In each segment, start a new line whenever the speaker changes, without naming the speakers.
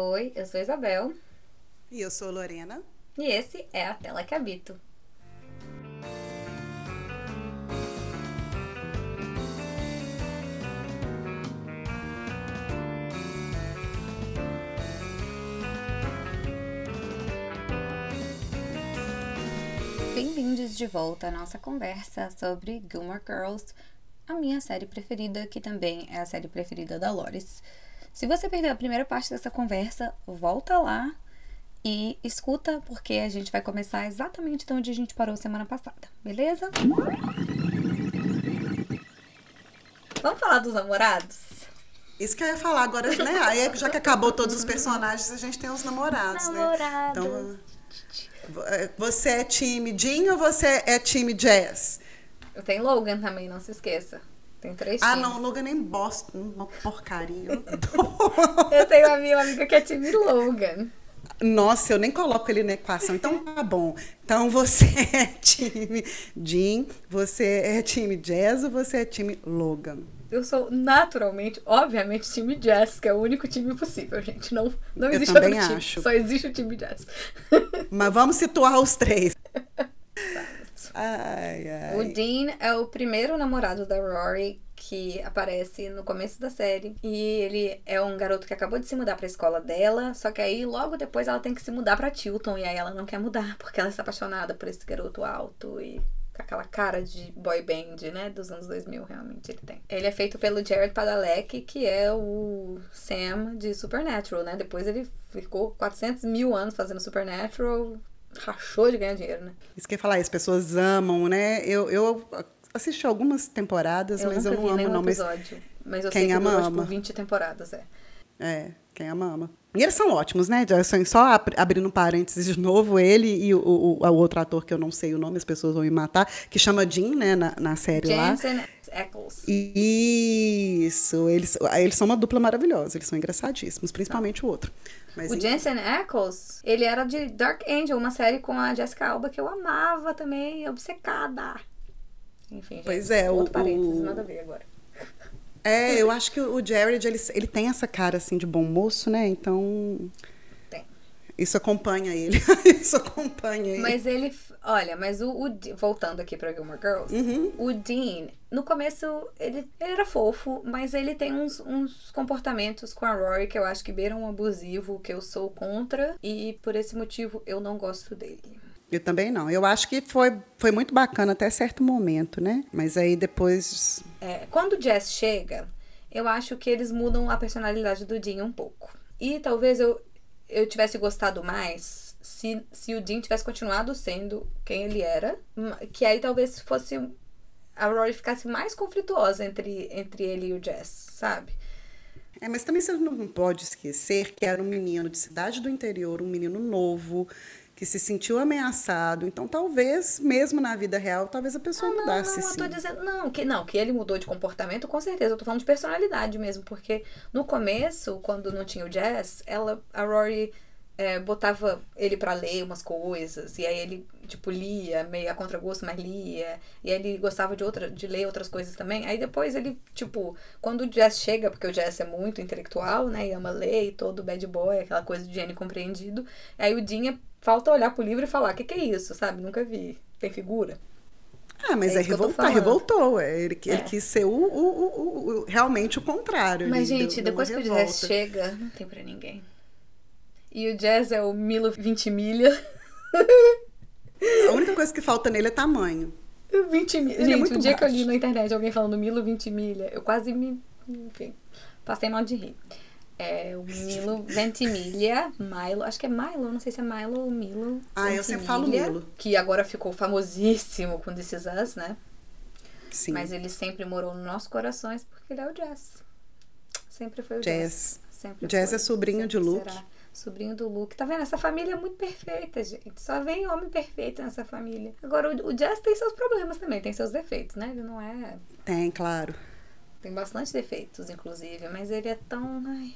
Oi, eu sou Isabel.
E eu sou Lorena.
E esse é a Tela que Habito. Bem-vindos de volta à nossa conversa sobre Gilmore Girls, a minha série preferida, que também é a série preferida da Loris. Se você perdeu a primeira parte dessa conversa, volta lá e escuta, porque a gente vai começar exatamente de onde a gente parou semana passada, beleza? Vamos falar dos namorados?
Isso que eu ia falar agora, né? Aí, já que acabou todos os personagens, a gente tem os namorados,
namorados.
né? Então, você é time Jean ou você é time Jazz?
Eu tenho Logan também, não se esqueça. Tem três
Ah,
times.
não, Logan nem bosta, uma porcaria.
Eu tenho uma minha amiga que é time Logan.
Nossa, eu nem coloco ele na equação. Então tá bom. Então você é time Jean, você é time Jazz ou você é time Logan?
Eu sou naturalmente, obviamente, time Jazz, que é o único time possível, gente. Não, não existe outro time.
acho.
Só existe o time Jazz.
Mas vamos situar os três. Ai, ai.
O Dean é o primeiro namorado da Rory que aparece no começo da série. E ele é um garoto que acabou de se mudar pra escola dela. Só que aí, logo depois, ela tem que se mudar pra Tilton. E aí ela não quer mudar, porque ela está apaixonada por esse garoto alto e com aquela cara de boy band, né? Dos anos 2000, realmente ele tem. Ele é feito pelo Jared Padalecki, que é o Sam de Supernatural, né? Depois ele ficou 400 mil anos fazendo Supernatural. Rachou de ganhar dinheiro, né?
Isso que eu ia falar, as pessoas amam, né? Eu, eu assisti algumas temporadas,
Eu
mas eu não
vi
amo, não. Mas
episódio. Mas eu
quem
sei que
ama,
durou,
ama.
tipo, 20 temporadas, é.
é, quem ama, ama. E eles são ótimos, né? Só ab- abrindo parênteses de novo, ele e o, o, o outro ator que eu não sei o nome, as pessoas vão me matar, que chama Jean, né, na, na série lá.
Ackles.
Isso, eles, eles são uma dupla maravilhosa, eles são engraçadíssimos, principalmente o outro. Mas,
O Jensen Ackles, ele era de Dark Angel, uma série com a Jessica Alba que eu amava também, obcecada. Enfim, gente,
Pois é,
outro
o-
parênteses, nada a ver agora.
É, eu acho que o Jared, ele, ele tem essa cara, assim, de bom moço, né? Então... Isso acompanha ele. Isso acompanha ele.
Mas ele, olha, mas o, o voltando aqui pra Gilmore Girls,
Uhum.
o Dean, no começo, ele, ele era fofo, mas ele tem uns, uns comportamentos com a Rory que eu acho que beiram um abusivo, que eu sou contra, e por esse motivo eu não gosto dele.
Eu também não. Eu acho que foi, foi muito bacana até certo momento, né? Mas aí depois...
É, quando o Jess chega, eu acho que eles mudam a personalidade do Dean um pouco. E talvez eu, eu tivesse gostado mais se, se o Dean tivesse continuado sendo quem ele era. Que aí talvez fosse. A Rory ficasse mais conflituosa entre, entre ele e o Jess, sabe?
É, mas também você não pode esquecer que era um menino de cidade do interior, um menino novo, que se sentiu ameaçado. Então, talvez, mesmo na vida real, talvez a pessoa
Não,
mudasse,
não, eu
sim.
tô dizendo. Não que, não, que ele mudou de comportamento, com certeza. Eu tô falando de personalidade mesmo, porque no começo, quando não tinha o Jazz, ela, a Rory é, botava ele pra ler umas coisas, e aí ele, tipo, lia, meio a contragosto, mas lia, e aí ele gostava de, outra, de ler outras coisas também. Aí depois ele, tipo, quando o Jazz chega, porque o Jazz é muito intelectual, né, e ama ler, e todo bad boy, aquela coisa de gênio compreendido, aí o Dinha falta olhar pro livro e falar: o que, que é isso, sabe? Nunca vi. Tem figura?
Ah, mas
É
é,
falando.
revoltou. É, Ele, ele
É.
quis ser o, o- o- o- o- realmente o contrário.
Mas, gente,
deu- deu
depois que
uma
o Jazz
revolta.
chega, não tem pra ninguém. E o Jazz é o Milo 20 milha.
A única coisa que falta nele é tamanho.
20 milha.
É
Gente,
muito
um dia que eu li
baixo.
na internet alguém falando Milo 20 milha, eu quase me. Enfim, passei mal de rir. É o Milo 20 milha, Milo, acho que é Milo, não sei se é Milo ou Milo.
Ah, eu
20
sempre falo Milo.
Que agora ficou famosíssimo com This Is Us, né?
Sim.
Mas ele sempre morou nos nossos corações porque ele é o Jazz. Sempre foi o
Jazz.
Jazz. Sempre
Jazz
foi,
é sobrinho
sempre
de Luke.
será. Sobrinho do Luke. Tá vendo? Essa família é muito perfeita, gente. Só vem homem perfeito nessa família. Agora, o, o Jazz tem seus problemas também, tem seus defeitos, né? Ele não é.
Tem, claro.
Tem bastante defeitos, inclusive, mas ele é tão. Ai,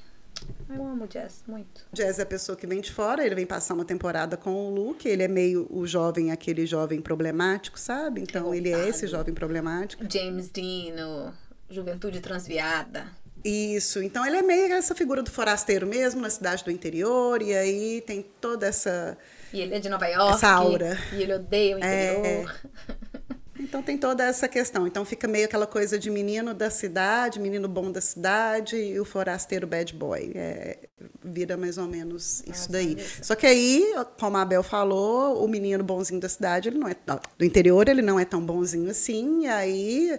eu amo Jazz muito.
Jazz é a pessoa que vem de fora, ele vem passar uma temporada com o Luke, ele é meio o jovem, aquele jovem problemático, sabe? Então ele é esse jovem problemático.
James Dean, no Juventude Transviada.
Isso, então ele é meio essa figura do forasteiro mesmo, na cidade do interior, e aí tem toda essa.
E ele é de Nova York.
Essa aura.
E ele odeia o interior.
É. Então tem toda essa questão. Então fica meio aquela coisa de menino da cidade, menino bom da cidade e o forasteiro bad boy. É, vira mais ou menos isso ah, daí. Só que aí, como a Abel falou, o menino bonzinho da cidade, ele não é do interior, ele não é tão bonzinho assim. E aí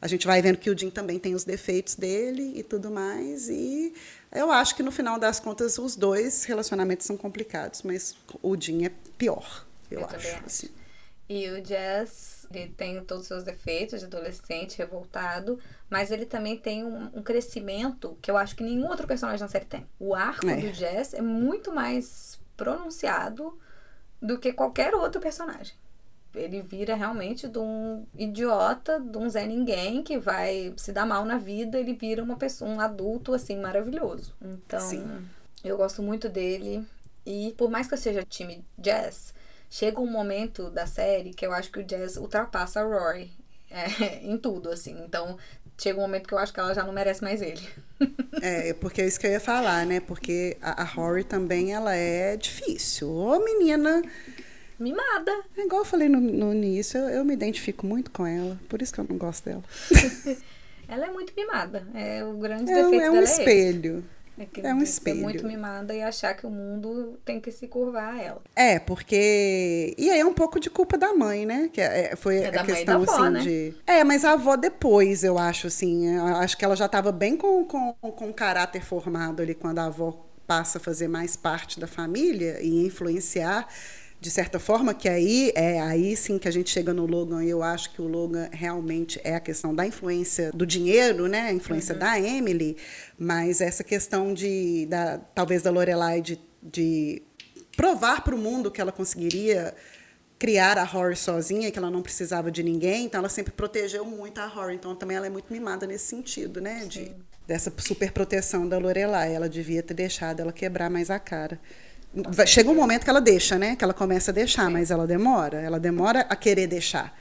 a gente vai vendo que o Jim também tem os defeitos dele e tudo mais. E eu acho que no final das contas os dois relacionamentos são complicados, mas o Jim é pior, eu, eu acho. Assim.
E o Jazz ele tem todos os seus defeitos de adolescente revoltado, mas ele também tem um, um, crescimento que eu acho que nenhum outro personagem na série tem. O arco é. do Jess é muito mais pronunciado do que qualquer outro personagem. Ele vira realmente de um idiota, de um Zé Ninguém que vai se dar mal na vida, ele vira uma pessoa, um adulto assim maravilhoso. Então, Sim. eu gosto muito dele. E por mais que eu seja time Jazz, chega um momento da série que eu acho que o Jazz ultrapassa a Rory é, em tudo, assim. Então, chega um momento que eu acho que ela já não merece mais ele.
é, porque é isso que eu ia falar, né? Porque a, a Rory também, ela é difícil. Ô, menina...
Mimada.
É igual eu falei no, no início, eu, eu me identifico muito com ela. Por isso que eu não gosto dela.
ela é muito mimada. É o grande é, defeito
é
um
dela espelho.
É é, é um espelho. Ser muito mimada e achar que o mundo tem que se curvar a ela.
É, porque. E aí é um pouco de culpa da mãe, né? Que é, foi é a questão avó, assim né? de. É, mas a avó depois, eu acho, assim. Eu acho que ela já estava bem com, com, com o caráter formado ali quando a avó passa a fazer mais parte da família e influenciar de certa forma, que aí é aí sim que a gente chega no Logan, e eu acho que o Logan realmente é a questão da influência do dinheiro, né? A influência uhum. da Emily, mas essa questão de da, talvez da Lorelai de, de provar para o mundo que ela conseguiria criar a Horror sozinha, que ela não precisava de ninguém, então ela sempre protegeu muito a Horror, então também ela é muito mimada nesse sentido, né? De, dessa super proteção da Lorelai, ela devia ter deixado ela quebrar mais a cara. Chega um momento que ela deixa, né? Que ela começa a deixar, mas ela demora. Ela demora a querer deixar.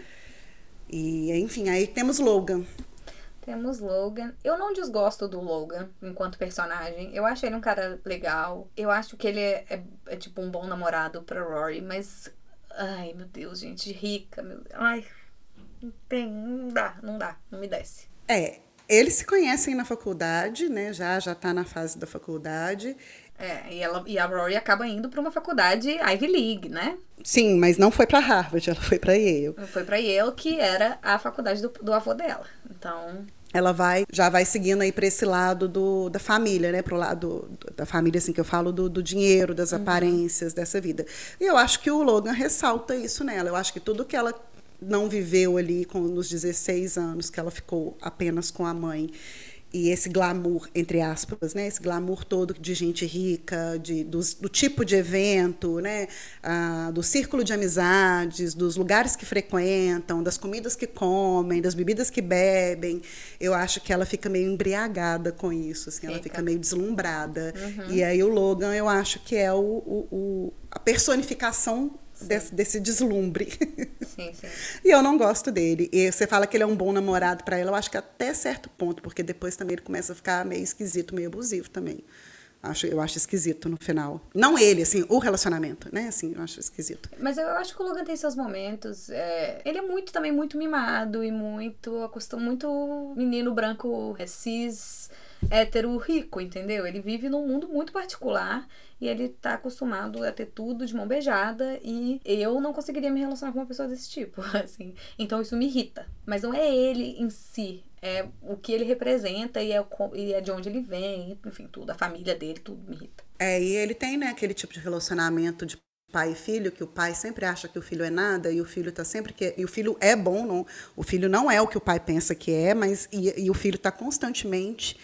E, enfim, aí temos Logan.
Temos Logan. Eu não desgosto do Logan enquanto personagem. Eu acho ele um cara legal. Eu acho que ele é, é, é tipo um bom namorado pra Rory, mas. Ai, meu Deus, gente, rica. Meu... Ai, não tem. Não dá, não dá, não me desce.
É, eles se conhecem na faculdade, né? Já já tá na fase da faculdade.
É, e, ela, e a Rory acaba indo para uma faculdade Ivy League, né?
Sim, mas não foi para Harvard, ela foi para Yale.
Foi para Yale, que era a faculdade do, do avô dela. Então,
ela vai já vai seguindo aí para esse lado do, da família, né? Pro lado do, da família, assim, que eu falo do, do dinheiro, das uhum. aparências, dessa vida. E eu acho que o Logan ressalta isso nela. Eu acho que tudo que ela não viveu ali com nos 16 anos, que ela ficou apenas com a mãe, e esse glamour, entre aspas, né? esse glamour todo de gente rica, de, do, do tipo de evento, né? Ah, do círculo de amizades, dos lugares que frequentam, das comidas que comem, das bebidas que bebem. Eu acho que ela fica meio embriagada com isso, assim, fica. ela fica meio deslumbrada. Uhum. E aí o Logan, eu acho que é o, o, o a personificação desse, desse, deslumbre.
Sim, sim.
e eu não gosto dele. E você fala que ele é um bom namorado para ela, eu acho que até certo ponto, porque depois também ele começa a ficar meio esquisito, meio abusivo também. Acho, eu acho esquisito no final. Não ele, assim, o relacionamento, né? Assim, eu acho esquisito.
Mas eu acho que o Logan tem seus momentos. É... Ele é muito também muito mimado e muito acostumado, muito menino branco é, cis, hétero rico, entendeu? Ele vive num mundo muito particular e ele tá acostumado a ter tudo de mão beijada e eu não conseguiria me relacionar com uma pessoa desse tipo, assim. Então isso me irrita. Mas não é ele em si, é o que ele representa e é, e é de onde ele vem, enfim, tudo, a família dele, tudo me irrita.
É, e ele tem, né, aquele tipo de relacionamento de pai e filho, que o pai sempre acha que o filho é nada e o filho tá sempre que e o filho é bom, não, o filho não é o que o pai pensa que é, mas e, e o filho está constantemente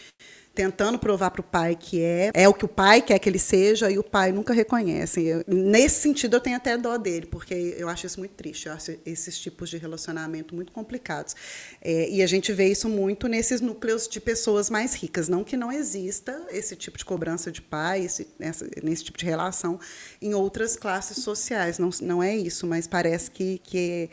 tentando provar para o pai que é, é o que o pai quer que ele seja e o pai nunca reconhece. Eu, nesse sentido, eu tenho até dó dele, porque eu acho isso muito triste, eu acho esses tipos de relacionamento muito complicados. É, e a gente vê isso muito nesses núcleos de pessoas mais ricas. Não que não exista esse tipo de cobrança de pai, esse, nesse tipo de relação em outras classes sociais, não, não é isso, mas parece que, que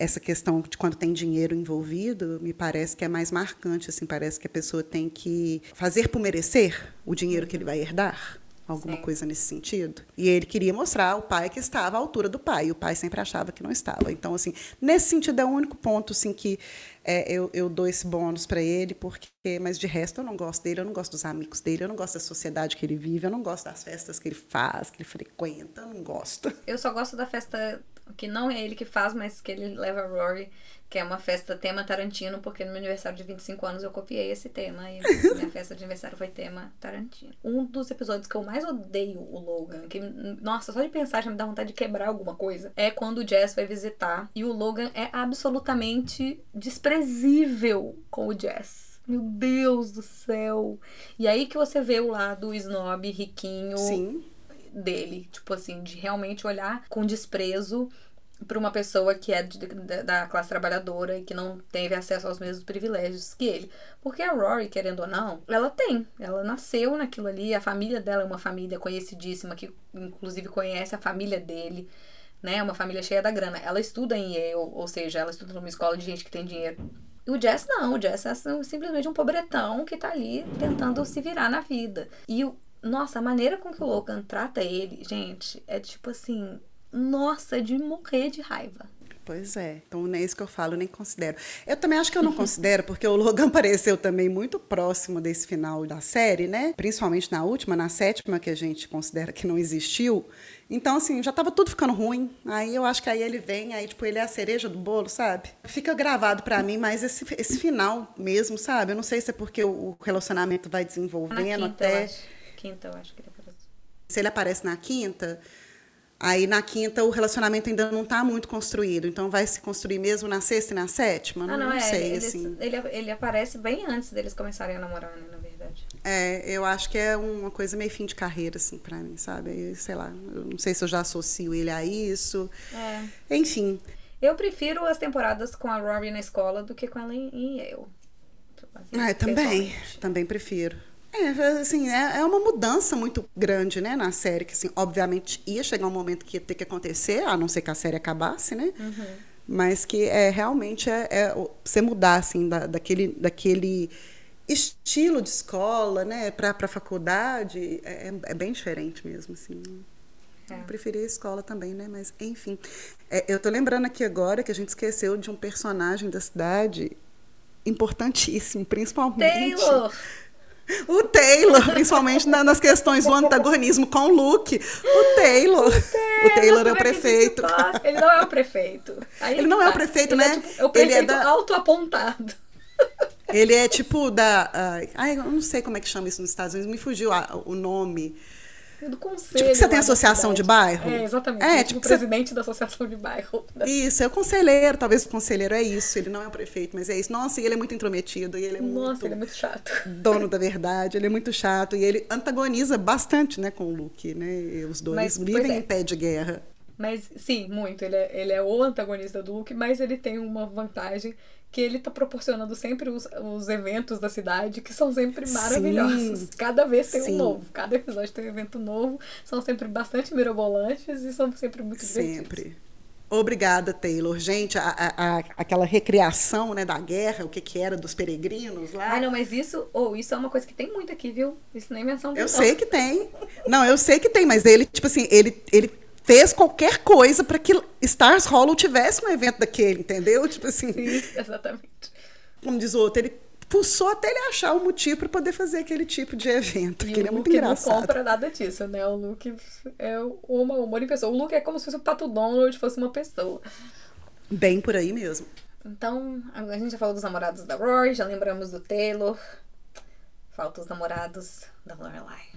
essa questão de quando tem dinheiro envolvido, me parece que é mais marcante, assim, parece que a pessoa tem que fazer por merecer o dinheiro que ele vai herdar alguma Sim. coisa nesse sentido. E ele queria mostrar ao pai que estava à altura do pai, e o pai sempre achava que não estava. Então, assim, nesse sentido é o único ponto assim, que é, eu, eu dou esse bônus para ele, porque, mas de resto eu não gosto dele, eu não gosto dos amigos dele, eu não gosto da sociedade que ele vive, eu não gosto das festas que ele faz, que ele frequenta, eu não gosto.
Eu só gosto da festa que não é ele que faz, mas que ele leva a Rory que é uma festa tema Tarantino, porque no meu aniversário de 25 anos eu copiei esse tema e minha festa de aniversário foi tema Tarantino. Um dos episódios que eu mais odeio o Logan, que nossa, só de pensar já me dá vontade de quebrar alguma coisa, é quando o Jess vai visitar e o Logan é absolutamente desprezível com o Jess. Meu Deus do céu. E aí que você vê o lado snob, riquinho
Sim.
Dele. Tipo assim, de realmente olhar com desprezo para uma pessoa que é de, de, da classe trabalhadora e que não teve acesso aos mesmos privilégios que ele. Porque a Rory, querendo ou não, ela tem. Ela nasceu naquilo ali, a família dela é uma família conhecidíssima, que inclusive conhece a família dele, né? Uma família cheia da grana. Ela estuda em Yale, ou seja, ela estuda numa escola de gente que tem dinheiro. E o Jess não, o Jess é simplesmente um pobretão que tá ali tentando se virar na vida. E o nossa, a maneira com que o Logan trata ele, gente, é tipo assim, nossa, de morrer de raiva.
Pois é. Então não é isso que eu falo, nem considero. Eu também acho que eu não considero, porque o Logan apareceu também muito próximo desse final da série, né? Principalmente na última, na sétima, que a gente considera que não existiu. Então, assim, já estava tudo ficando ruim. Aí eu acho que aí ele vem, aí, tipo, ele é a cereja do bolo, sabe? Fica gravado para mim, mas esse, esse final mesmo, sabe? Eu não sei se é porque o relacionamento vai desenvolvendo
quinta,
até.
Eu acho. Quinta, eu acho que ele aparece.
Se ele aparece na quinta Aí na quinta o relacionamento ainda não está muito construído, então vai se construir mesmo na sexta e na sétima? Não, ah, não, não é, sei,
ele,
assim.
Ele, ele aparece bem antes deles começarem a namorar, né, na verdade.
É, eu acho que é uma coisa meio fim de carreira, assim, pra mim, sabe? Aí, sei lá, eu não sei se eu já associo ele a isso.
É.
Enfim.
Eu prefiro as temporadas com a Rory na escola do que com ela em, em Yale.
Assim, ah, também. Também prefiro. É, assim, é, é uma mudança muito grande, né, na série, que, assim, obviamente ia chegar um momento que ia ter que acontecer, a não ser que a série acabasse, né?
Uhum.
Mas que é realmente é, é você mudar, assim, da, daquele, daquele estilo de escola, né, para a faculdade, é, é, é, bem diferente mesmo, assim. É. Eu preferi a escola também, né? Mas, enfim. É, eu tô lembrando aqui agora que a gente esqueceu de um personagem da cidade importantíssimo, principalmente.
Taylor!
O Taylor, principalmente nas questões do antagonismo com o Luke. O Taylor. O Taylor, o Taylor é o prefeito.
Ele não é o prefeito.
Aí ele não tá. é o prefeito,
ele
né?
É, tipo, é o prefeito ele é da... autoapontado.
Ele é tipo da. Uh, ai, eu não sei como é que chama isso nos Estados Unidos, me fugiu a, o nome
do conselho.
Tipo que você tem associação de bairro?
É, exatamente. É, tipo, o presidente você... da associação de bairro.
Isso, é o conselheiro, talvez o conselheiro é isso, ele não é o prefeito, mas é isso. Nossa, e ele é muito intrometido, e ele é
Nossa,
muito...
ele é muito chato.
Dono da verdade, ele é muito chato, e ele antagoniza bastante, né, com o Luke, né? E os dois mas, vivem é. em pé de guerra.
Mas, sim, muito. Ele é, ele é o antagonista do Luke, mas ele tem uma vantagem que ele tá proporcionando sempre os, os eventos da cidade, que são sempre maravilhosos. Sim. Cada vez tem Sim. um novo. Cada episódio tem um evento novo. São sempre bastante mirabolantes e são sempre muito divertidos. Sempre.
Obrigada, Taylor. Gente, a, a, a, aquela recriação né, da guerra, o que, que era dos peregrinos lá.
Ah, não, mas isso, ou oh, isso é uma coisa que tem muito aqui, viu? Isso nem menção
Eu não. sei que tem. Não, eu sei que tem, mas ele, tipo assim, ele, ele fez qualquer coisa para que Stars Hollow tivesse um evento daquele, entendeu? Tipo assim.
Sim, exatamente.
Como diz o outro, ele pulsou até ele achar um motivo para poder fazer aquele tipo de evento, e que ele é muito engraçado.
não compra nada disso, né? O Luke é uma humor em pessoa. O Luke é como se fosse o Pato Donald fosse uma pessoa.
Bem por aí mesmo.
Então, a gente já falou dos namorados da Rory, já lembramos do Taylor. Falta os namorados da Lorelai.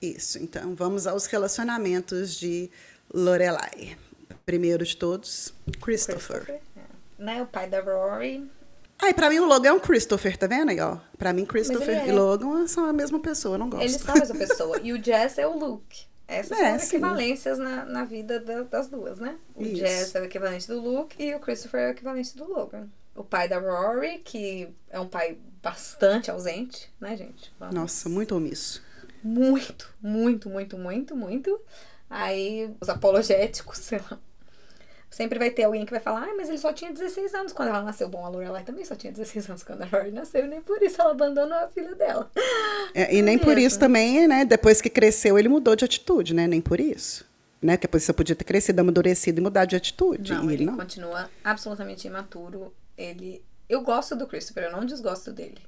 Isso, então vamos aos relacionamentos de Lorelai. Primeiro de todos, Christopher. Christopher
é. Né, o pai da Rory.
Ai, pra mim o Logan é um Christopher, tá vendo aí, ó? Pra mim, Christopher é. e Logan são a mesma pessoa, eu não gosto.
Eles são a mesma pessoa. e o Jess é o Luke. Essas é, são as equivalências na, na vida da, das duas, né? O Isso. Jess é o equivalente do Luke e o Christopher é o equivalente do Logan. O pai da Rory, que é um pai bastante ausente, né, gente?
Vamos. Nossa, muito omisso
muito, muito, muito, muito, muito. Aí os apologéticos, sei lá. sempre vai ter alguém que vai falar, ah, mas ele só tinha 16 anos quando ela nasceu. Bom, a Lorelai também só tinha 16 anos quando a Rory nasceu, e nem por isso ela abandonou a filha dela.
É, e nem por isso também, né? Depois que cresceu, ele mudou de atitude, né? Nem por isso. Né? Porque depois você podia ter crescido, amadurecido e mudar de atitude.
Não, ele, ele não. continua absolutamente imaturo. Ele. Eu gosto do Christopher, eu não desgosto dele.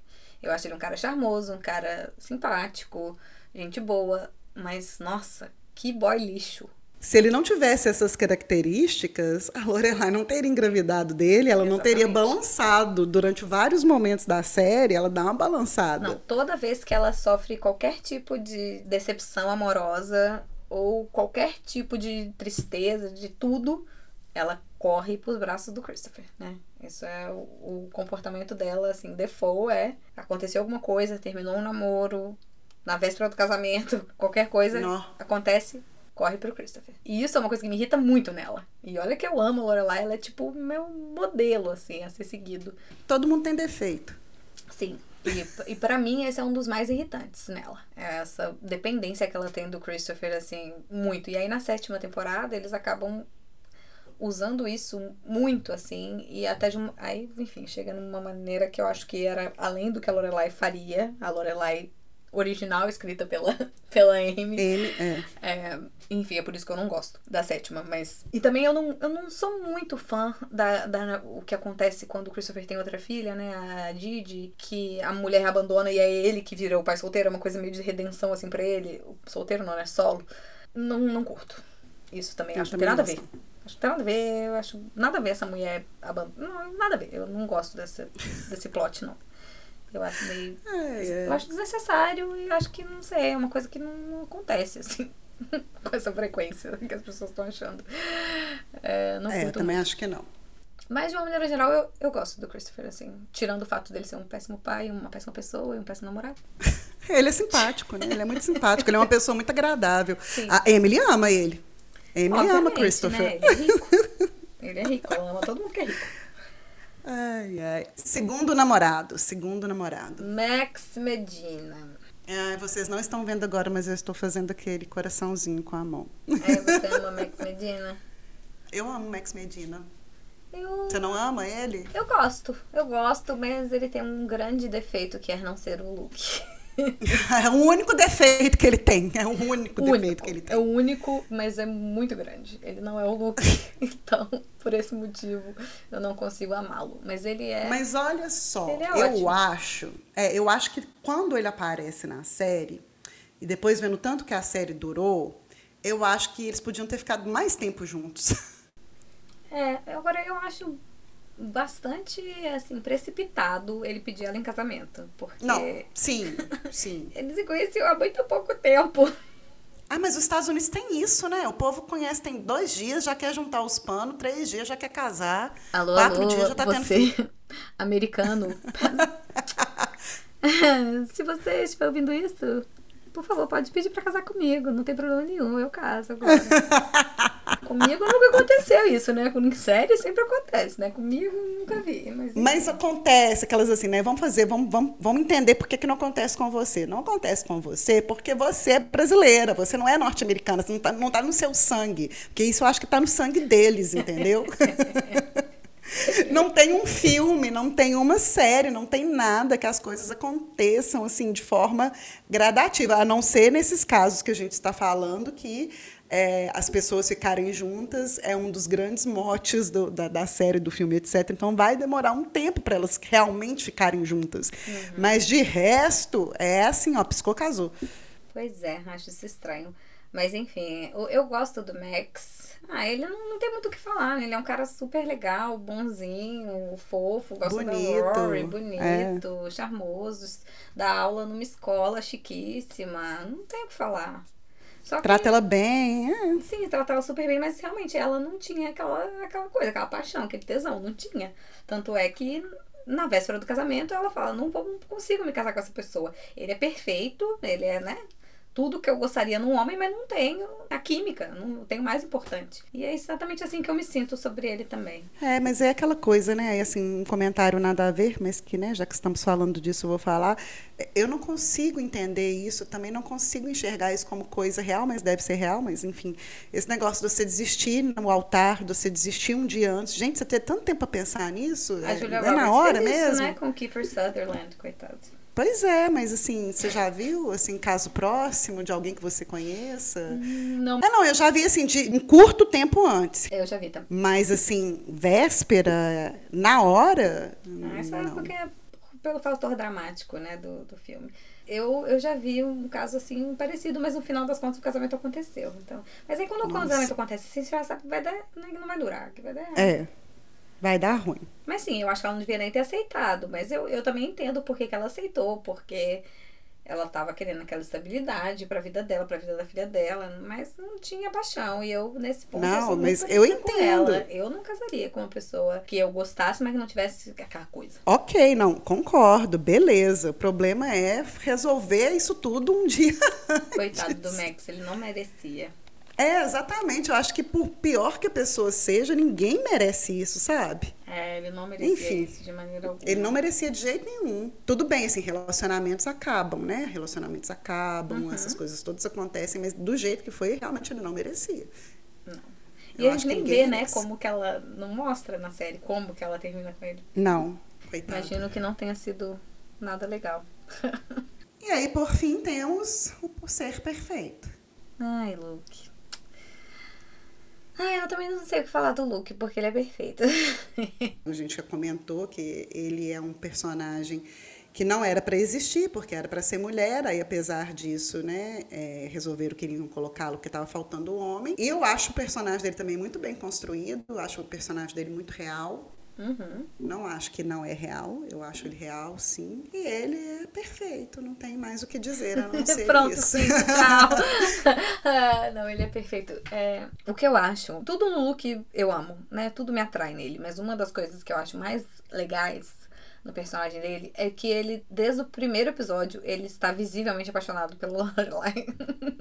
Eu acho ele um cara charmoso, um cara simpático, gente boa, mas nossa, que boy lixo.
Se ele não tivesse essas características, a Lorelai não teria engravidado dele, ela Exatamente. não teria balançado durante vários momentos da série, ela dá uma balançada.
Não, toda vez que ela sofre qualquer tipo de decepção amorosa ou qualquer tipo de tristeza, de tudo, ela corre pros braços do Christopher, né? Isso é o, o comportamento dela, assim, default é aconteceu alguma coisa, terminou um namoro, na véspera do casamento, qualquer coisa Não. acontece, corre pro Christopher. E isso é uma coisa que me irrita muito nela. E olha que eu amo a Lorelai, ela é tipo meu modelo, assim, a ser seguido.
Todo mundo tem defeito.
Sim. E, e para mim, esse é um dos mais irritantes nela. É essa dependência que ela tem do Christopher, assim, muito. E aí, na sétima temporada, eles acabam usando isso muito, assim, e até de um, Aí, enfim, chega numa maneira que eu acho que era além do que a Lorelai faria. A Lorelai original escrita pela, pela Amy.
Ele, é.
é. Enfim, é por isso que eu não gosto da sétima, mas... E também eu não, eu não sou muito fã da, da o que acontece quando o Christopher tem outra filha, né, a Didi, que a mulher abandona e é ele que vira o pai solteiro, é uma coisa meio de redenção, assim, pra ele. O solteiro não, é Solo. Não, não curto. Isso também eu acho que tem nada a ver. Acho que tem nada a ver, eu acho nada a ver essa mulher abandonada. Nada a ver, eu não gosto desse, desse plot, não. Eu acho meio. É, é. Eu acho desnecessário e acho que, não sei, é uma coisa que não acontece, assim. com essa frequência que as pessoas estão achando. É, não
é, eu também muito. acho que não.
Mas, de uma maneira geral, eu, eu gosto do Christopher, assim. Tirando o fato dele ser um péssimo pai, uma péssima pessoa e um péssimo namorado.
ele é simpático, né? Ele é muito simpático. Ele é uma pessoa muito agradável. Sim. A Emily ama ele. Emily Obviamente, ama Christopher.
Né? Ele é rico. ele é rico. Ela ama todo mundo que é rico.
Ai, ai. Segundo namorado, segundo namorado.
Max Medina.
Ai, vocês não estão vendo agora, mas eu estou fazendo aquele coraçãozinho com a mão.
É, você ama Max Medina?
Eu amo Max Medina. Eu... Você não ama ele?
Eu gosto, eu gosto, mas ele tem um grande defeito que é não ser o Luke.
é o único defeito que ele tem. É o único, único defeito que ele tem.
É o único, mas é muito grande. Ele não é o Luke. então, por esse motivo, eu não consigo amá-lo. Mas ele é.
Mas olha só, é eu ótimo. acho. É, eu acho que quando ele aparece na série, e depois vendo tanto que a série durou, eu acho que eles podiam ter ficado mais tempo juntos.
É, agora eu acho bastante assim precipitado ele pedir ela em casamento, porque
Não, sim, sim.
Eles se conheciam há muito pouco tempo.
Ah, mas os Estados Unidos tem isso, né? O povo conhece tem dois dias, já quer juntar os panos, três dias já quer casar,
alô,
quatro
alô,
dias já tá
você, tendo americano. se você estiver ouvindo isso, por favor, pode pedir para casar comigo, não tem problema nenhum, eu caso agora. Comigo nunca aconteceu isso, né? Com série sempre acontece, né? Comigo nunca vi. Mas,
mas acontece, aquelas assim, né? Vamos fazer, vamos, vamos, vamos entender por que, que não acontece com você. Não acontece com você porque você é brasileira, você não é norte-americana, você não está não tá no seu sangue. Porque isso eu acho que está no sangue deles, entendeu? não tem um filme, não tem uma série, não tem nada que as coisas aconteçam assim de forma gradativa, a não ser nesses casos que a gente está falando que é, as pessoas ficarem juntas é um dos grandes motes do, da, da, série, do filme, etc. Então vai demorar um tempo para elas realmente ficarem juntas. Uhum. Mas de resto, é assim, ó, piscou, casou.
Pois é, acho isso estranho. Mas enfim, eu, eu gosto do Max. Ah, ele não, não tem muito o que falar, né? Ele é um cara super legal, bonzinho, fofo, gosta bonito, da Rory, bonito, é. charmoso, dá aula numa escola chiquíssima. Não tem o que falar.
Só Trata ela bem. É.
Sim, trata ela super bem, mas realmente ela não tinha aquela, aquela coisa, aquela paixão, aquele tesão, não tinha. Tanto é que na véspera do casamento ela fala: não, vou, não consigo me casar com essa pessoa. Ele é perfeito, ele é, né? Tudo que eu gostaria num homem, mas não tenho a química, não tenho mais importante. E é exatamente assim que eu me sinto sobre ele também.
É, mas é aquela coisa, né? Assim, um comentário nada a ver, mas que, né, já que estamos falando disso, eu vou falar. Eu não consigo entender isso, também não consigo enxergar isso como coisa real, mas deve ser real, mas enfim, esse negócio de você desistir no altar, de você desistir um dia antes. Gente, você ter tanto tempo para pensar nisso,
a é, Julia é na hora mesmo. Isso, né, com Kiefer Sutherland, coitado.
Pois é, mas assim, você já viu assim caso próximo de alguém que você conheça?
Não.
É, não, eu já vi assim de um curto tempo antes.
Eu já vi também.
Mas assim, véspera, na hora?
Ah, isso é porque é pelo fator dramático, né, do, do filme. Eu, eu já vi um caso assim parecido, mas no final das contas o casamento aconteceu. Então, mas aí quando Nossa. o casamento acontece, você já sabe que vai dar, né, não vai durar, que vai dar.
É vai dar ruim.
Mas sim, eu acho que ela não devia nem ter aceitado. Mas eu, eu também entendo por que, que ela aceitou, porque ela estava querendo aquela estabilidade para a vida dela, para a vida da filha dela, mas não tinha paixão. E eu, nesse ponto,
não, mas eu entendo.
Eu não casaria com uma pessoa que eu gostasse, mas que não tivesse aquela coisa.
Ok, não, concordo, beleza. O problema é resolver isso tudo um dia.
Coitado do Max, ele não merecia.
É, exatamente. Eu acho que por pior que a pessoa seja, ninguém merece isso, sabe?
É, ele não merecia Enfim, isso de maneira alguma.
Ele não merecia de jeito nenhum. Tudo bem, assim, relacionamentos acabam, né? Relacionamentos acabam, uhum. essas coisas todas acontecem, mas do jeito que foi, realmente ele não merecia.
Não. E a gente nem vê, né, como que ela. Não mostra na série como que ela termina com ele.
Não, coitada.
Imagino que não tenha sido nada legal.
e aí, por fim, temos o ser perfeito.
Ai, Luke. Ah, eu também não sei o que falar do Luke, porque ele é perfeito.
A gente já comentou que ele é um personagem que não era para existir, porque era para ser mulher, aí apesar disso, né, é, resolveram que iriam colocá-lo porque estava faltando o homem. E eu acho o personagem dele também muito bem construído, acho o personagem dele muito real.
Uhum.
Não acho que não é real, eu acho ele real, sim. E ele é perfeito, não tem mais o que dizer a não ser
Pronto,
isso.
Sim, tchau. ah, não, ele é perfeito. É, o que eu acho, tudo no look eu amo, né? Tudo me atrai nele, mas uma das coisas que eu acho mais legais no personagem dele é que ele, desde o primeiro episódio, ele está visivelmente apaixonado pelo Lorelai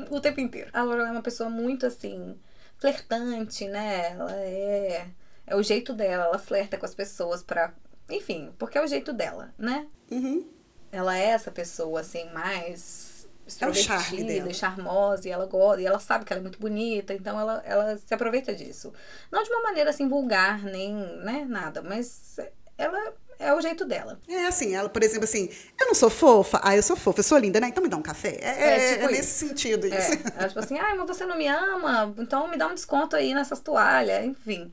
o tempo inteiro. A Lorelai é uma pessoa muito assim, flertante, né? Ela é é o jeito dela, ela flerta com as pessoas pra. Enfim, porque é o jeito dela, né?
Uhum.
Ela é essa pessoa, assim, mais
é o charme dela.
charmosa, e ela gosta, e ela sabe que ela é muito bonita, então ela, ela se aproveita disso. Não de uma maneira assim vulgar, nem né, nada, mas ela é o jeito dela.
É assim, ela, por exemplo, assim, eu não sou fofa, ah, eu sou fofa, eu sou linda, né? Então me dá um café. É, é, é, tipo é nesse sentido
é,
isso.
É, tipo assim, ah, mas você não me ama, então me dá um desconto aí nessas toalhas, enfim.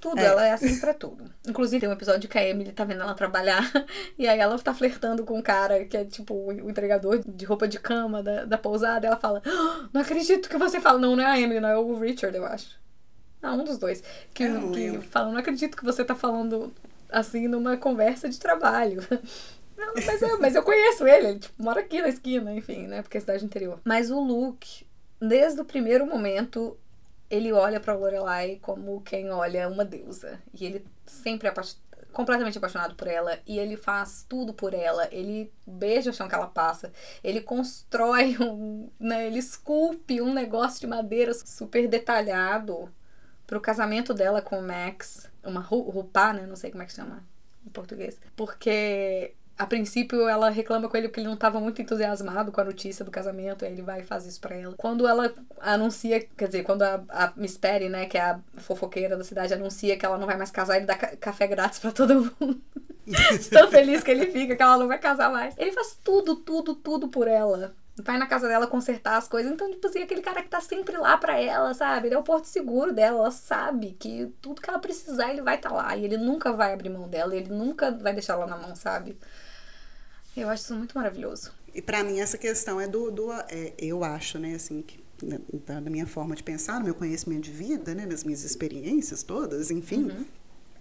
Tudo, é. ela é assim pra tudo. Inclusive, tem um episódio que a Emily tá vendo ela trabalhar e aí ela tá flertando com um cara que é tipo o entregador de roupa de cama da, da pousada. Ela fala: oh, Não acredito que você fala. Não, não é a Emily, não, é o Richard, eu acho. Ah, um dos dois. Que, que fala: Não acredito que você tá falando assim numa conversa de trabalho. Não, mas eu, mas eu conheço ele, ele tipo, mora aqui na esquina, enfim, né? Porque é cidade interior. Mas o Luke, desde o primeiro momento, ele olha para Lorelai como quem olha uma deusa. E ele sempre é completamente apaixonado por ela e ele faz tudo por ela. Ele beija o chão que ela passa. Ele constrói um, né, ele esculpe um negócio de madeira super detalhado pro casamento dela com o Max, uma rupá, né, não sei como é que chama em português. Porque a princípio ela reclama com ele porque ele não estava muito entusiasmado com a notícia do casamento, aí ele vai e faz isso pra ela. Quando ela anuncia, quer dizer, quando a, a Miss Perry, né, que é a fofoqueira da cidade, anuncia que ela não vai mais casar, ele dá ca café grátis para todo mundo. Tão feliz que ele fica que ela não vai casar mais. Ele faz tudo, tudo, tudo por ela vai na casa dela consertar as coisas. Então, tipo assim, aquele cara que tá sempre lá pra ela, sabe? Ele é o porto seguro dela. Ela sabe que tudo que ela precisar, ele vai estar tá lá. E ele nunca vai abrir mão dela. Ele nunca vai deixar ela na mão, sabe? Eu acho isso muito maravilhoso.
E para mim essa questão é do, do é, eu acho, né, assim, que da, da, minha forma de pensar, no meu conhecimento de vida, né, nas minhas experiências todas, enfim, uhum.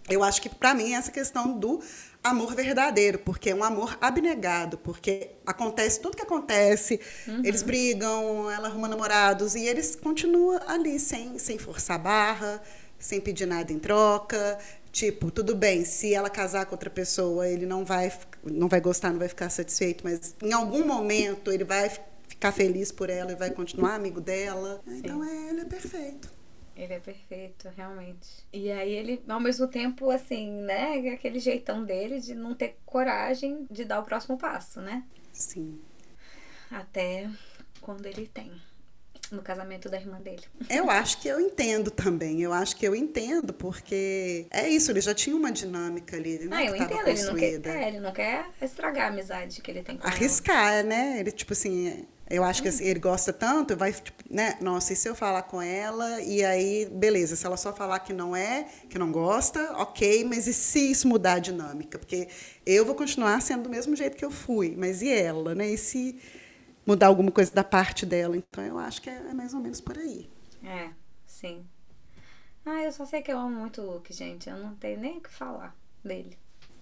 eu acho que para mim é essa questão do amor verdadeiro, porque é um amor abnegado, porque acontece tudo que acontece, uhum. eles brigam, ela arruma namorados e eles continuam ali sem, sem forçar a barra, sem pedir nada em troca, Tipo, tudo bem, se ela casar com outra pessoa, ele não vai, não vai gostar, não vai ficar satisfeito, mas em algum momento ele vai ficar feliz por ela e vai continuar amigo dela. Sim. Então é, ele é perfeito.
Ele é perfeito, realmente. E aí ele, ao mesmo tempo, assim, né, aquele jeitão dele de não ter coragem de dar o próximo passo, né?
Sim.
Até quando ele tem no casamento da irmã dele.
Eu acho que eu entendo também. Eu acho que eu entendo, porque é isso, ele já tinha uma dinâmica ali, né?
Ah, eu entendo, ele não, quer, é, ele não quer estragar a amizade que ele tem com
Arriscar, ela. né? Ele, tipo assim, eu acho que assim, ele gosta tanto, vai, tipo, né? Nossa, e se eu falar com ela? E aí, beleza, se ela só falar que não é, que não gosta, ok, mas e se isso mudar a dinâmica? Porque eu vou continuar sendo do mesmo jeito que eu fui, mas e ela, né? E se mudar alguma coisa da parte dela. Então eu acho que é, é mais ou menos por aí.
É, sim. Ah, eu só sei que eu amo muito o Luke, gente. Eu não tenho nem o que falar dele.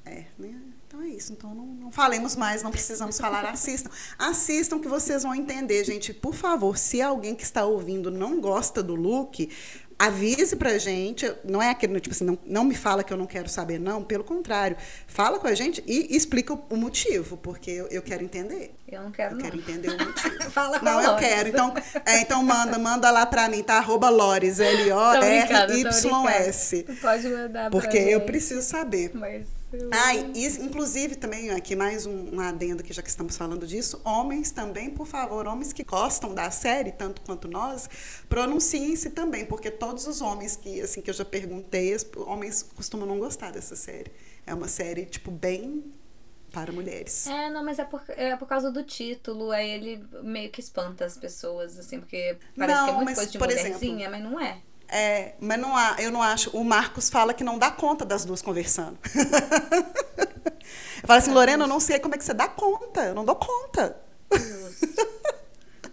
É, né? Então é isso. Então não, não falemos mais, não precisamos falar. Assistam. Assistam que vocês vão entender, gente. Por favor, se alguém que está ouvindo não gosta do Luke, avise pra gente, não é aquele tipo assim, não, não me fala que eu não quero saber, não, pelo contrário, fala com a gente e explica o, o motivo, porque eu, eu, quero entender.
Eu não quero,
eu
não.
quero entender o motivo.
fala com
Não, eu quero. Então, é, então manda, manda lá pra mim, tá? Arroba Lores, L-O-R-Y-S.
Pode mandar
Porque
eu
preciso saber.
Mas
ah, e, inclusive também aqui mais um, um, adendo que já que estamos falando disso, homens também, por favor, homens que gostam da série tanto quanto nós, pronunciem-se também, porque todos os homens que assim que eu já perguntei, homens costumam não gostar dessa série. É uma série tipo bem para mulheres.
É, não, mas é por, é por causa do título, aí ele meio que espanta as pessoas, assim, porque parece não, que é muito coisa de mulherzinha, exemplo, mas não é.
É, mas não há, eu não acho. O Marcos fala que não dá conta das duas conversando. eu falo assim, Lorena, eu não sei como é que você dá conta. Eu não dou conta.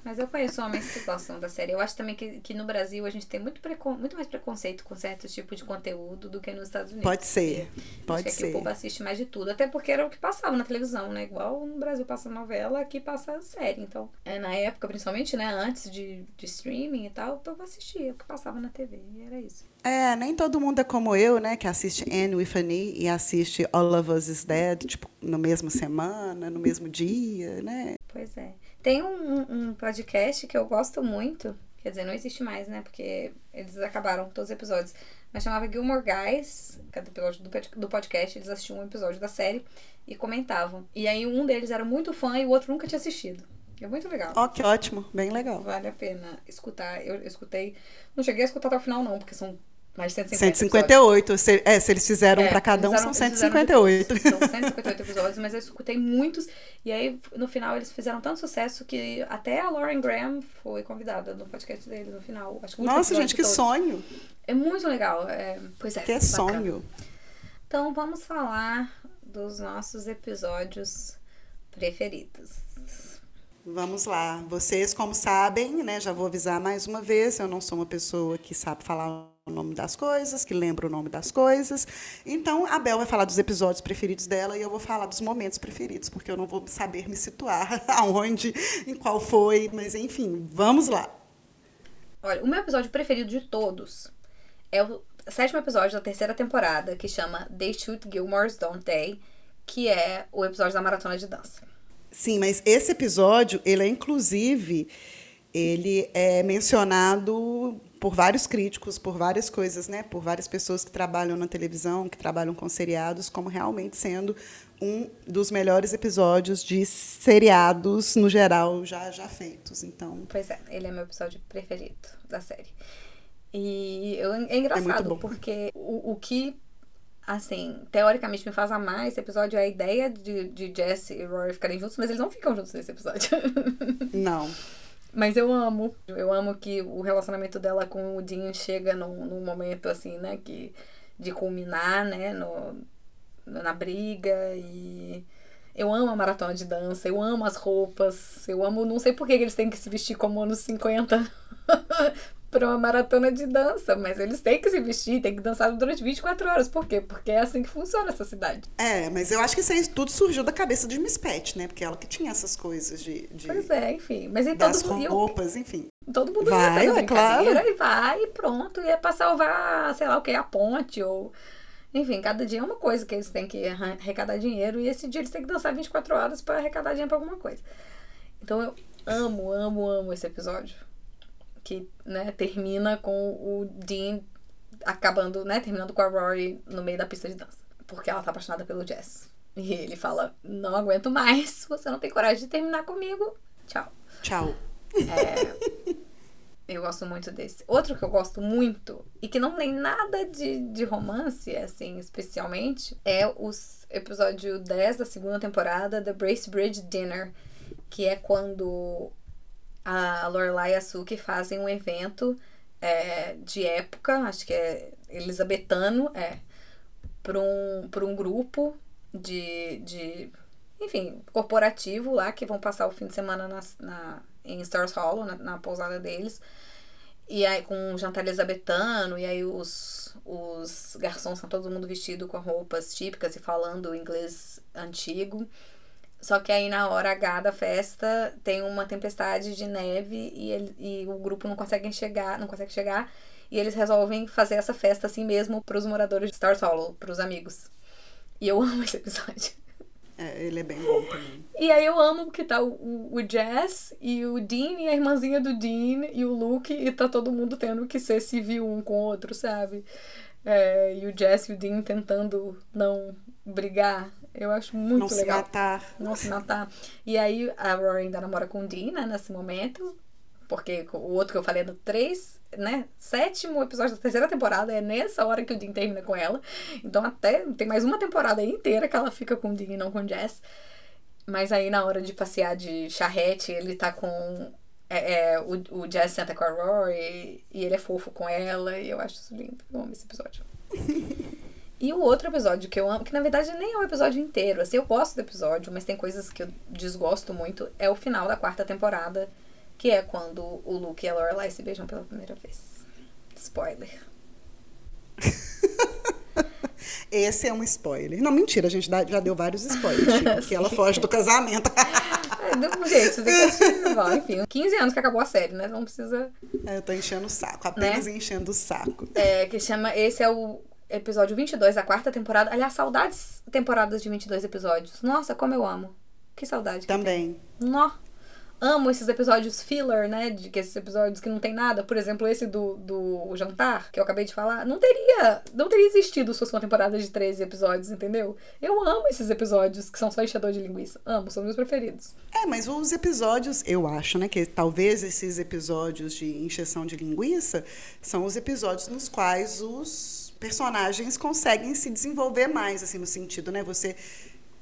Mas eu conheço homens que gostam da série. Eu acho também que, que no Brasil a gente tem muito, precon, muito mais preconceito com certos tipos de conteúdo do que nos Estados Unidos.
Pode ser. Pode
acho
ser.
O povo assiste mais de tudo. Até porque era o que passava na televisão, né? Igual no Brasil passa novela, aqui passa série. Então, é, na época, principalmente, né? Antes de, de streaming e tal, o povo assistia o que passava na TV. E era isso.
É, nem todo mundo é como eu, né? Que assiste Anne with an e, e assiste All of Us is Dead, tipo, na mesma semana, no mesmo dia, né?
Pois é. Tem um, um podcast que eu gosto muito, quer dizer, não existe mais, né? Porque eles acabaram todos os episódios. Mas chamava Gilmore Guys, cada episódio do podcast, eles assistiam um episódio da série e comentavam. E aí um deles era muito fã e o outro nunca tinha assistido. É muito legal.
Ó, oh, que ótimo, bem legal.
Vale a pena escutar. Eu, eu escutei. Não cheguei a escutar até o final, não, porque são mais de
150 158. Se, é, se eles fizeram é, para cada um, são 158.
São 158 episódios, mas eu escutei muitos. E aí, no final, eles fizeram tanto sucesso que até a Lauren Graham foi convidada no podcast dele no final.
Nossa, gente, que todos. sonho!
É muito legal. É, pois é.
Que é sonho.
Então, vamos falar dos nossos episódios preferidos.
Vamos lá. Vocês, como sabem, né, já vou avisar mais uma vez, eu não sou uma pessoa que sabe falar o nome das coisas, que lembra o nome das coisas. Então, a Bel vai falar dos episódios preferidos dela e eu vou falar dos momentos preferidos, porque eu não vou saber me situar aonde, em qual foi, mas enfim, vamos lá.
Olha, o meu episódio preferido de todos é o sétimo episódio da terceira temporada, que chama They Shoot Gilmore's Don't They, que é o episódio da maratona de dança.
Sim, mas esse episódio, ele é inclusive, ele é mencionado por vários críticos, por várias coisas, né, por várias pessoas que trabalham na televisão, que trabalham com seriados, como realmente sendo um dos melhores episódios de seriados no geral já já feitos. Então,
pois é, ele é meu episódio preferido da série. E eu, é engraçado é porque o, o que assim, teoricamente me faz amar esse episódio é a ideia de, de Jesse e Rory ficarem juntos, mas eles não ficam juntos nesse episódio.
Não.
Mas eu amo. Eu amo que o relacionamento dela com o Dean chega num, num momento assim, né? Que, de culminar, né? No, na briga e. Eu amo a maratona de dança, eu amo as roupas, eu amo. Não sei por que eles têm que se vestir como anos 50 para uma maratona de dança, mas eles têm que se vestir, têm que dançar durante 24 horas. Por quê? Porque é assim que funciona essa cidade.
É, mas eu acho que isso aí tudo surgiu da cabeça de Miss Pat, né? Porque ela que tinha essas coisas de. de
pois é, enfim. Mas em
das
todo
roupas, enfim.
Todo mundo
vai,
é
claro.
e vai e pronto. E é pra salvar, sei lá o que, a ponte ou. Enfim, cada dia é uma coisa que eles têm que arrecadar dinheiro e esse dia eles têm que dançar 24 horas para arrecadar dinheiro pra alguma coisa. Então eu amo, amo, amo esse episódio. Que, né, termina com o Dean acabando, né, terminando com a Rory no meio da pista de dança. Porque ela tá apaixonada pelo Jess. E ele fala: Não aguento mais, você não tem coragem de terminar comigo. Tchau.
Tchau.
É, eu gosto muito desse. Outro que eu gosto muito, e que não tem nada de, de romance, assim, especialmente, é o episódio 10 da segunda temporada, The Bracebridge Dinner, que é quando a Lorelai e a Suki fazem um evento é, de época, acho que é elisabetano, é, para um, um grupo de, de, enfim, corporativo lá, que vão passar o fim de semana na, na em Stars Hollow, na, na pousada deles. E aí com um jantar elisabetano, e aí os, os garçons são todo mundo vestido com roupas típicas e falando inglês antigo. Só que aí na hora H da festa tem uma tempestade de neve e, ele, e o grupo não consegue chegar, não consegue chegar. E eles resolvem fazer essa festa assim mesmo para os moradores de Stars Hollow, para os amigos. E eu amo esse episódio.
É, ele é bem bom também.
E aí eu amo que tá o, o Jazz e o Dean e a irmãzinha do Dean e o Luke e tá todo mundo tendo que ser civil um com o outro, sabe? É, e o Jazz e o Dean tentando não brigar. Eu acho muito
não
legal.
Não se matar.
Não se matar. E aí a Rory ainda namora com o Dean, né, nesse momento. Porque o outro que eu falei é do 3, né? Sétimo episódio da terceira temporada é nessa hora que o Dean termina com ela. Então até tem mais uma temporada inteira que ela fica com o Dean e não com o Jess. Mas aí na hora de passear de charrete, ele tá com. É, é, o, o Jess senta com a Rory e ele é fofo com ela. E eu acho isso lindo. Eu amo esse episódio. E o outro episódio que eu amo, que na verdade nem é um episódio inteiro, assim, eu gosto do episódio, mas tem coisas que eu desgosto muito, é o final da quarta temporada, que é quando o Luke e a Lorelai se beijam pela primeira vez. Spoiler.
Esse é um spoiler. Não, mentira, a gente já deu vários spoilers. Tipo, que ela foge do casamento.
é, você que assistir. Bom, enfim, 15 anos que acabou a série, né? Não precisa.
É, eu tô enchendo o saco, apenas né? enchendo o saco.
É, que chama. Esse é o episódio 22 da quarta temporada. Aliás, saudades temporadas de 22 episódios. Nossa, como eu amo. Que saudade.
Também.
Nossa amo esses episódios filler, né? De que esses episódios que não tem nada. Por exemplo, esse do, do jantar, que eu acabei de falar, não teria. Não teria existido se fosse uma temporada de 13 episódios, entendeu? Eu amo esses episódios que são só enchedor de linguiça. Amo, são meus preferidos.
É, mas os episódios, eu acho, né? Que talvez esses episódios de encheção de linguiça são os episódios nos quais os personagens conseguem se desenvolver mais, assim, no sentido, né? Você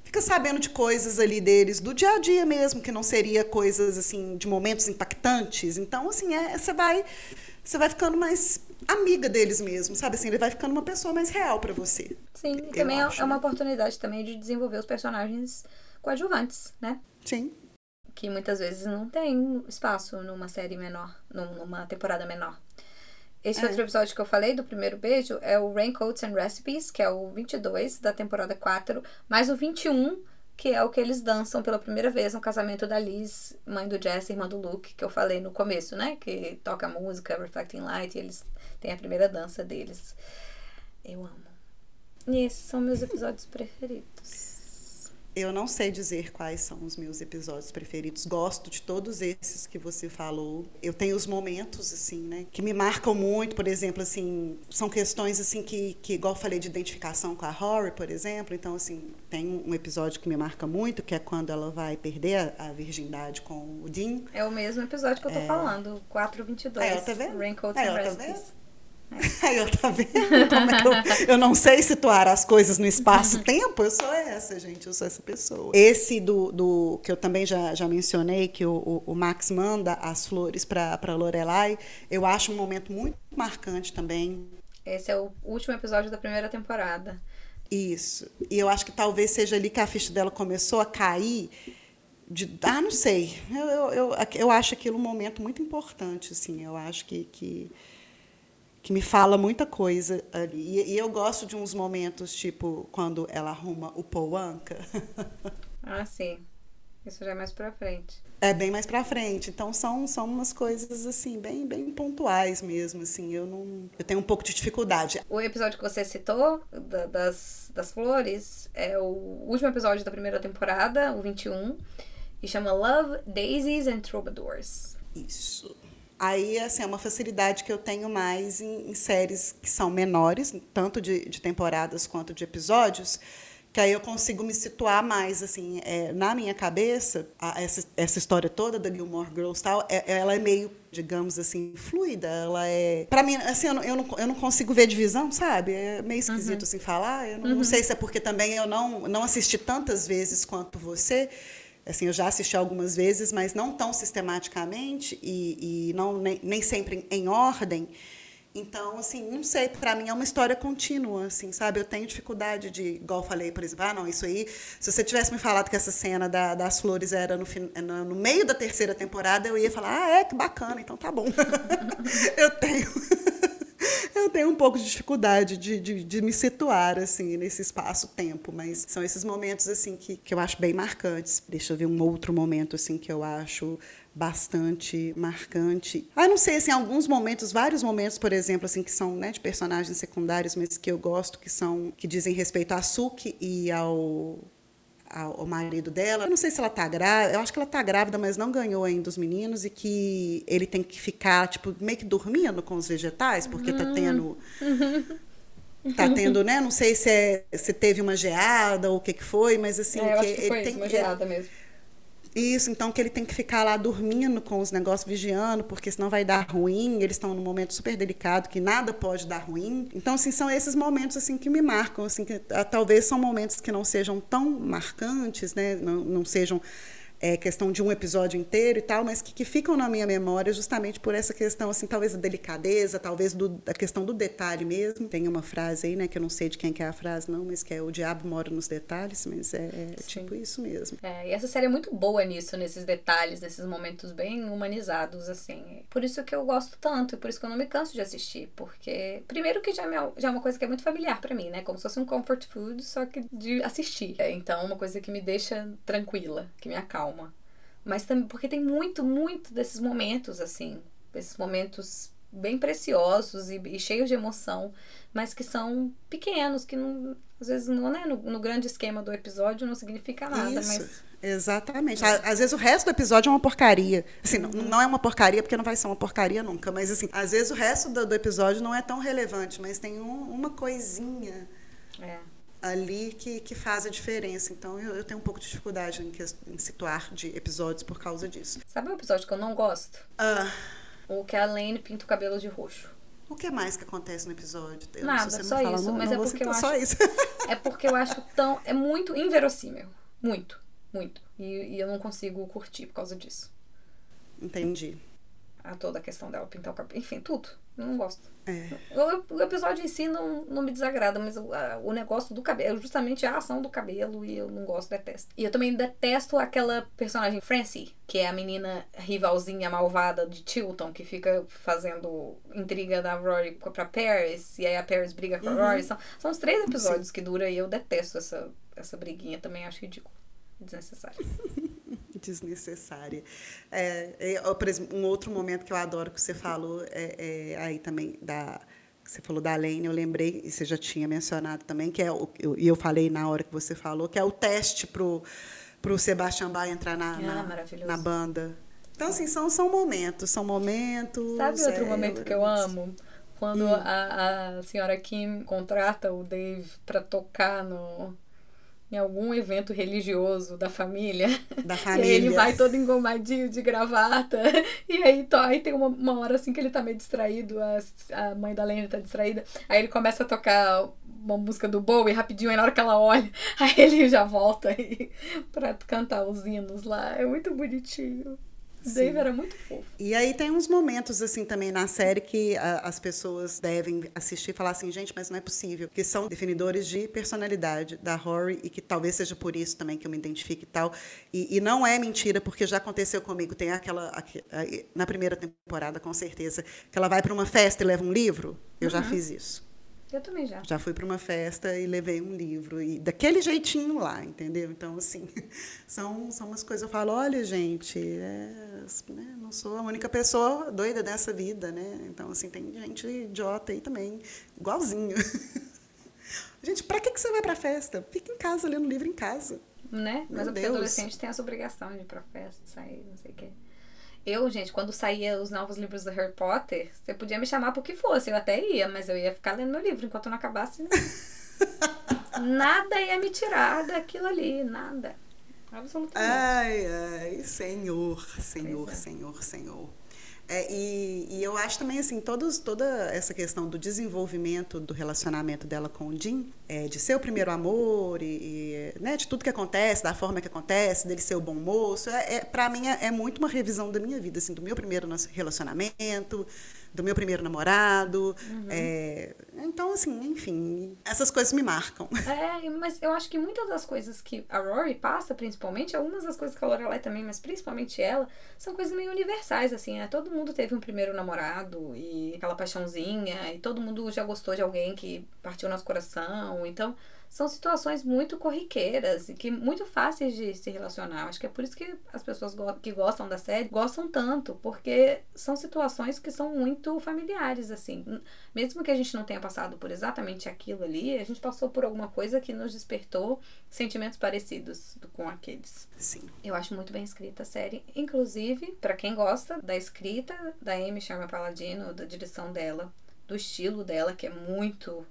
fica sabendo de coisas ali deles, do dia a dia mesmo, que não seria coisas assim, de momentos impactantes. Então, assim, é, você vai você vai ficando mais amiga deles mesmo, sabe assim, ele vai ficando uma pessoa mais real para você.
Sim, e também é, acho, é uma né? oportunidade também de desenvolver os personagens coadjuvantes, né?
Sim.
Que muitas vezes não tem espaço numa série menor, numa temporada menor. Esse é. outro episódio que eu falei do primeiro beijo é o Raincoats and Recipes, que é o 22 da temporada 4, mais o 21, que é o que eles dançam pela primeira vez no casamento da Liz, mãe do Jesse, irmã do Luke, que eu falei no começo, né? Que toca a música Reflecting Light e eles têm a primeira dança deles. Eu amo. E esses são meus episódios preferidos.
Eu não sei dizer quais são os meus episódios preferidos. Gosto de todos esses que você falou. Eu tenho os momentos assim, né, que me marcam muito, por exemplo, assim, são questões assim que, que igual eu falei de identificação com a Rory, por exemplo. Então, assim, tem um episódio que me marca muito, que é quando ela vai perder a, a virgindade com o Dean.
É o mesmo episódio que eu tô é... falando, 422. É, tá vendo? Raincoats é, and tá Recipes.
Eu tá vendo como é eu, eu não sei situar as coisas no espaço-tempo? Eu sou essa, gente, eu sou essa pessoa. Esse do, do que eu também já, já mencionei, que o, o Max manda as flores para Lorelai, eu acho um momento muito marcante também.
Esse é o último episódio da primeira temporada.
Isso. E eu acho que talvez seja ali que a ficha dela começou a cair. De, ah, não sei. Eu, eu, eu, eu acho aquilo um momento muito importante, assim. Eu acho que, que que me fala muita coisa ali. E, e, eu gosto de uns momentos, tipo, quando ela arruma o Pouanca.
ah, sim. Isso já é mais pra frente.
É bem mais pra frente. Então são, são umas coisas assim, bem, bem pontuais mesmo. Assim, eu não. Eu tenho um pouco de dificuldade.
O episódio que você citou, da, das, das flores, é o último episódio da primeira temporada, o 21 E chama Love, Daisies and Troubadours.
Isso. Aí, assim, é uma facilidade que eu tenho mais em, em séries que são menores, tanto de, de, temporadas quanto de episódios, que aí eu consigo me situar mais, assim, é, na minha cabeça, a, essa, essa história toda da Gilmore Girls tal, é, ela é meio, digamos assim, fluida, ela é... para mim, assim, eu não, eu não, eu, não, consigo ver divisão, sabe? É meio esquisito, uhum. assim, falar, eu não, uhum. não sei se é porque também eu não, não assisti tantas vezes quanto você, Assim, eu já assisti algumas vezes, mas não tão sistematicamente e, e não nem, nem sempre em ordem. Então, assim, não sei, para mim é uma história contínua, assim, sabe? Eu tenho dificuldade de, igual eu falei, por exemplo, ah, não, isso aí, se você tivesse me falado que essa cena da, das flores era no, no, no meio da terceira temporada, eu ia falar, ah, é, que bacana, então tá bom. eu tenho eu tenho um pouco de dificuldade de, de, de me situar assim nesse espaço-tempo, mas são esses momentos assim que, que eu acho bem marcantes. Deixa eu ver um outro momento assim que eu acho bastante marcante. Ah, não sei, assim, alguns momentos, vários momentos, por exemplo, assim, que são né, de personagens secundários, mas que eu gosto, que são que dizem respeito a Suki e ao ao marido dela. Eu não sei se ela tá grávida, eu acho que ela tá grávida, mas não ganhou ainda os meninos e que ele tem que ficar, tipo, meio que dormindo com os vegetais, porque tá tendo. Tá tendo, né? Não sei se, é, se teve uma geada ou o que, que foi, mas assim.
É,
que
que foi tem, uma geada mesmo.
Isso, então que ele tem que ficar lá dormindo com os negócios, vigiando, porque senão vai dar ruim. Eles estão num momento super delicado, que nada pode dar ruim. Então, assim, são esses momentos assim que me marcam, assim, que ah, talvez são momentos que não sejam tão marcantes, né? Não, não sejam é, questão de um episódio inteiro e tal, mas que, que, ficam na minha memória justamente por essa questão, assim, talvez da delicadeza, talvez do, da questão do detalhe mesmo. Tem uma frase aí, né, que eu não sei de quem que é a frase, não, mas que é o diabo mora nos detalhes, mas é, é tipo isso mesmo.
É, e essa série é muito boa nisso, nesses detalhes, nesses momentos bem humanizados, assim. Por isso que eu gosto tanto, e por isso que eu não me canso de assistir, porque, primeiro que já, me, já é uma coisa que é muito familiar para mim, né, como se fosse um comfort food, só que de assistir. É, então, uma coisa que me deixa tranquila, que me acalma calma. Mas também porque tem muito, muito desses momentos, assim. Esses momentos bem preciosos e, e cheios de emoção, mas que são pequenos, que não, às vezes não, né, no, no grande esquema do episódio não significa nada, Isso. mas
Exatamente. Às vezes o resto do episódio é uma porcaria. Assim, não, não é uma porcaria porque não vai ser uma porcaria nunca, mas assim, às vezes o resto do, do episódio não é tão relevante, mas tem um, uma coisinha. É ali que, que faz a diferença. Então eu, eu tenho um pouco de dificuldade em, em, situar de episódios por causa disso.
Sabe um episódio que eu não gosto?
Ah.
O que a Lane pinta o cabelo de roxo.
O que mais que acontece no episódio?
Eu, Nada, só fala, isso. Não, mas não é porque eu acho. Só isso. é porque eu acho tão. É muito inverossímil. Muito, muito. E, e eu não consigo curtir por causa disso.
Entendi.
A toda a questão dela pintar o cabelo. Enfim, tudo. Não gosto.
É.
O, o, episódio em si não, não me desagrada, mas o, a, o negócio do cabelo, justamente a ação do cabelo, e eu não gosto, detesto. E eu também detesto aquela personagem Francie, que é a menina rivalzinha malvada de Tilton, que fica fazendo intriga da Rory pra Paris, e aí a Paris briga com a uhum. Rory. São, são os três episódios Sim. que dura e eu detesto essa, essa briguinha, também acho ridículo, desnecessário.
desnecessária. É, é, por exemplo, um outro momento que eu adoro que você falou é, é aí também da você falou da Lane, eu lembrei, e você já tinha mencionado também, que é o, eu, e eu falei na hora que você falou, que é o teste pro pro Sebastian Bach entrar na, ah, na, na, banda. Então, assim, são, são momentos, são momentos.
Sabe outro é, momento que eu amo? Quando hum. a, a senhora Kim contrata o Dave para tocar no, em algum evento religioso da família.
Da família.
E ele vai todo engomadinho de gravata. E aí, to, aí tem uma, uma hora assim que ele tá meio distraído, a, a mãe da Lena tá distraída. Aí ele começa a tocar uma música do Bowie rapidinho, aí na hora que ela olha, aí ele já volta aí pra cantar os hinos lá. É muito bonitinho. Dave era muito fofo.
E aí tem uns momentos assim também na série que a, as pessoas devem assistir e falar assim, gente, mas não é possível, que são definidores de personalidade da Rory e que talvez seja por isso também que eu me identifique e tal. E, e não é mentira porque já aconteceu comigo. Tem aquela aqui, na primeira temporada com certeza que ela vai para uma festa e leva um livro. Eu uhum. já fiz isso.
Eu também já.
Já fui para uma festa e levei um livro. E daquele jeitinho lá, entendeu? Então, assim, são, são umas coisas. Eu falo, olha, gente, é, né, não sou a única pessoa doida dessa vida, né? Então, assim, tem gente idiota aí também, igualzinho. gente, para que, que você vai para a festa? Fica em casa lendo livro em casa.
né? Mas o adolescente tem essa obrigação de ir pra festa, sair, não sei o quê. Eu, gente, quando saía os novos livros do Harry Potter, você podia me chamar por que fosse, eu até ia, mas eu ia ficar lendo meu livro enquanto não acabasse. Né? nada ia me tirar daquilo ali, nada. Absolutamente.
Ai, ai, Senhor, Senhor, é. Senhor, Senhor. É, e, e, eu acho também, assim, todos, toda essa questão do desenvolvimento do relacionamento dela com o Jim, é, de ser o primeiro amor e, e, né, de tudo que acontece, da forma que acontece, dele ser o bom moço, é, é para mim é, é, muito uma revisão da minha vida, assim, do meu primeiro relacionamento, do meu primeiro namorado. Uhum. É, então, assim, enfim, essas coisas me marcam.
É, mas eu acho que muitas das coisas que a Rory passa, principalmente, algumas das coisas que a Lorelai também, mas principalmente ela, são coisas meio universais, assim, né? Todo mundo teve um primeiro namorado e aquela paixãozinha, e todo mundo já gostou de alguém que partiu nosso coração, então são situações muito corriqueiras e que muito fáceis de se relacionar. Acho que é por isso que as pessoas go que gostam da série gostam tanto, porque são situações que são muito familiares, assim. Mesmo que a gente não tenha passado por exatamente aquilo ali, a gente passou por alguma coisa que nos despertou sentimentos parecidos com aqueles.
Sim.
Eu acho muito bem escrita a série. Inclusive, para quem gosta da escrita da Amy Sherman Palladino, da direção dela, do estilo dela, que é muito,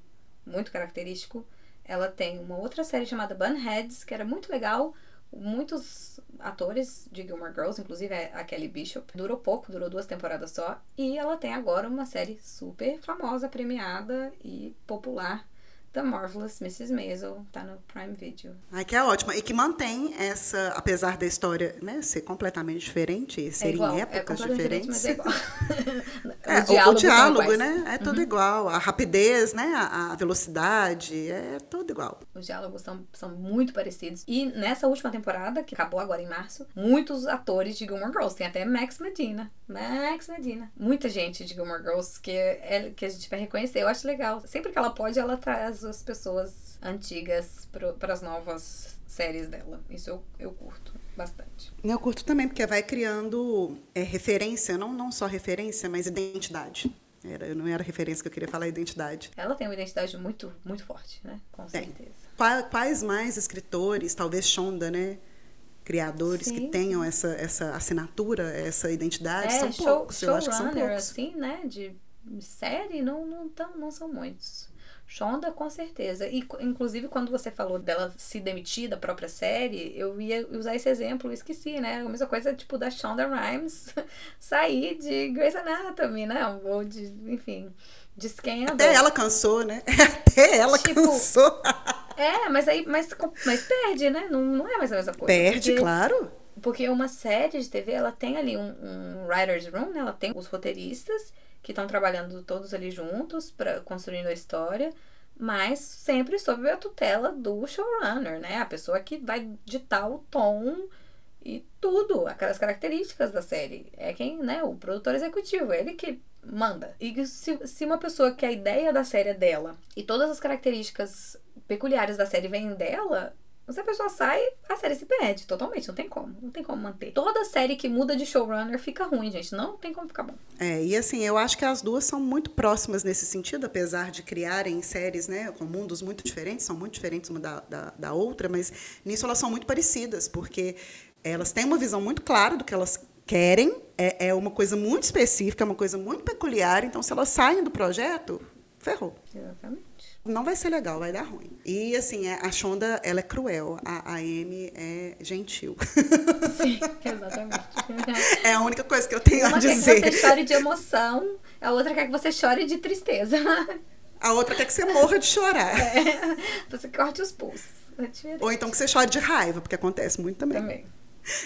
muito característico ela tem uma outra série chamada Bunheads, que era muito legal. Muitos atores de Gilmore Girls, inclusive a Kelly Bishop, durou pouco, durou duas temporadas só. E ela tem agora uma série super famosa, premiada e popular, The Marvelous Mrs. Maisel, tá no Prime Video.
Ai, que é ótima. E que mantém essa, apesar da história né, ser completamente diferente, ser é igual, em é épocas é diferentes. Mas é igual. é, o, o diálogo, né? É tudo uhum. igual. A rapidez, né? A, a, velocidade, é tudo igual.
Os diálogos são, são muito parecidos. E nessa última temporada, que acabou agora em março, muitos atores de Gilmore Girls. Tem até Max Medina. Max Medina. Muita gente de Gilmore Girls que, é, que a gente vai reconhecer. Eu acho legal. Sempre que ela pode, ela traz as pessoas antigas para as novas séries dela. Isso eu, eu curto bastante.
Eu curto também, porque vai criando é, referência, não, não só referência, mas identidade. Era, não era referência que eu queria falar, identidade.
Ela tem uma identidade muito, muito forte, né? Com certeza.
Quais mais escritores, talvez Shonda, né? Criadores Sim. que tenham essa, essa assinatura, essa identidade, é, são show, poucos. Show eu acho que são poucos.
assim, né? De série, não, não, tão, não são muitos. Shonda, com certeza. E, inclusive, quando você falou dela se demitir da própria série, eu ia usar esse exemplo esqueci, né? A mesma coisa, tipo, da Shonda Rhimes sair de Grey's Anatomy, né? Ou de, enfim, de Scandal.
Até ela cansou, né? Até ela tipo, cansou.
é, mas aí, mas, mas perde, né? Não, não é mais a mesma coisa.
Perde, porque, claro.
Porque uma série de TV, ela tem ali um, um writer's room, né? Ela tem os roteiristas que estão trabalhando todos ali juntos para construindo a história, mas sempre sob a tutela do showrunner, né? A pessoa que vai ditar o tom e tudo, aquelas características da série. É quem, né? O produtor executivo, ele que manda. E se, se uma pessoa que a ideia da série é dela e todas as características peculiares da série vêm dela, se a pessoa sai, a série se perde totalmente. Não tem como. Não tem como manter. Toda série que muda de showrunner fica ruim, gente. Não tem como ficar bom.
É, e assim, eu acho que as duas são muito próximas nesse sentido, apesar de criarem séries, né, com mundos muito diferentes, são muito diferentes uma da, da, da outra, mas nisso elas são muito parecidas, porque elas têm uma visão muito clara do que elas querem, é, é uma coisa muito específica, é uma coisa muito peculiar, então se elas saem do projeto, ferrou.
Exatamente.
Não vai ser legal, vai dar ruim. E assim, é, a Shonda, ela é cruel, a, a Amy é gentil.
Sim, exatamente.
É a única coisa que eu tenho
Uma
a dizer.
Uma quer que você chore de emoção, a outra quer que você chore de tristeza.
A outra quer que você morra de chorar.
É, você corte os pulsos. É
Ou então que você chore de raiva, porque acontece muito também.
Também.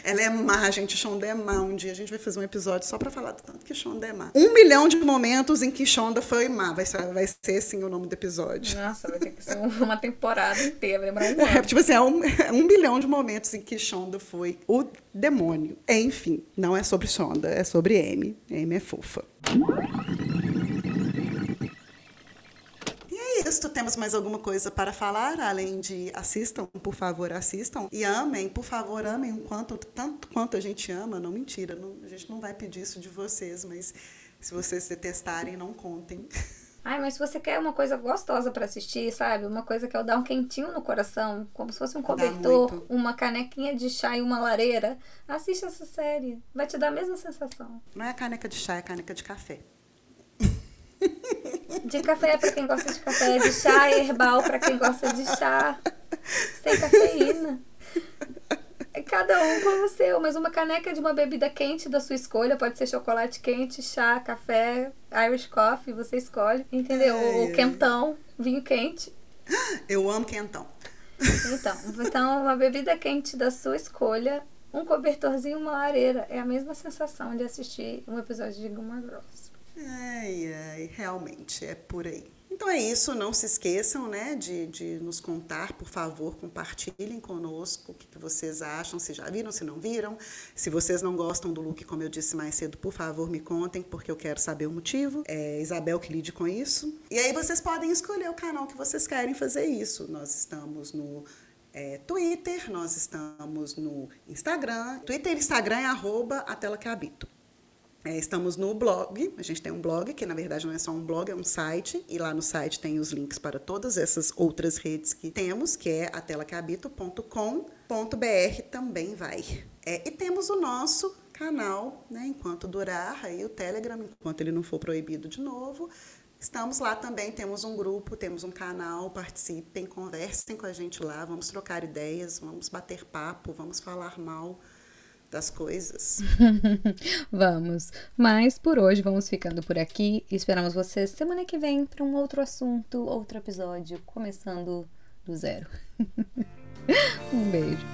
Ela é má, gente. Shonda é má. Um dia a gente vai fazer um episódio só para falar do tanto que Shonda é má. Um milhão de momentos em que Shonda foi má. Vai ser, vai ser assim o nome do episódio.
Nossa, vai ter que ser uma temporada inteira, vai lembrar um ano.
É, tipo assim, é um, é um milhão de momentos em que Shonda foi o demônio. Enfim, não é sobre Shonda, é sobre Amy. Amy é fofa isso. Temos mais alguma coisa para falar, além de assistam, por favor, assistam. E amem, por favor, amem um quanto, tanto quanto a gente ama. Não, mentira, não, a gente não vai pedir isso de vocês, mas se vocês detestarem, não contem.
Ai, mas se você quer uma coisa gostosa para assistir, sabe? Uma coisa que eu dar um quentinho no coração, como se fosse um cobertor, uma canequinha de chá e uma lareira, assista essa série. Vai te dar a mesma sensação.
Não é caneca de chá, é caneca de café.
De café para quem gosta de café, de chá herbal para quem gosta de chá. Sem cafeína. Cada um com o seu, mas uma caneca de uma bebida quente da sua escolha, pode ser chocolate quente, chá, café, Irish coffee, você escolhe, entendeu? É, quentão, vinho quente.
Eu amo quentão.
Então, então, uma bebida quente da sua escolha, um cobertorzinho, uma lareira. É a mesma sensação de assistir um episódio de Gilmore Girls.
Ai, ai, realmente, é por aí. Então é isso, não se esqueçam né, de, de nos contar, por favor, compartilhem conosco o que, que, vocês acham, se já viram, se não viram. Se vocês não gostam do look, como eu disse mais cedo, por favor, me contem, porque eu quero saber o motivo. É Isabel que lide com isso. E aí vocês podem escolher o canal que vocês querem fazer isso. Nós estamos no é, Twitter, nós estamos no Instagram. Twitter e Instagram é arroba a tela que habito. É, estamos no blog, a gente tem um blog, que na verdade não é só um blog, é um site, e lá no site tem os links para todas essas outras redes que temos, que é atelaquehabito.com.br também vai. É, e temos o nosso canal, né, enquanto durar, aí o Telegram, enquanto ele não for proibido de novo. Estamos lá também, temos um grupo, temos um canal, participem, conversem com a gente lá, vamos trocar ideias, vamos bater papo, vamos falar mal das coisas.
vamos. Mas por hoje vamos ficando por aqui. Esperamos vocês semana que vem para um outro assunto, outro episódio, começando do zero. um beijo.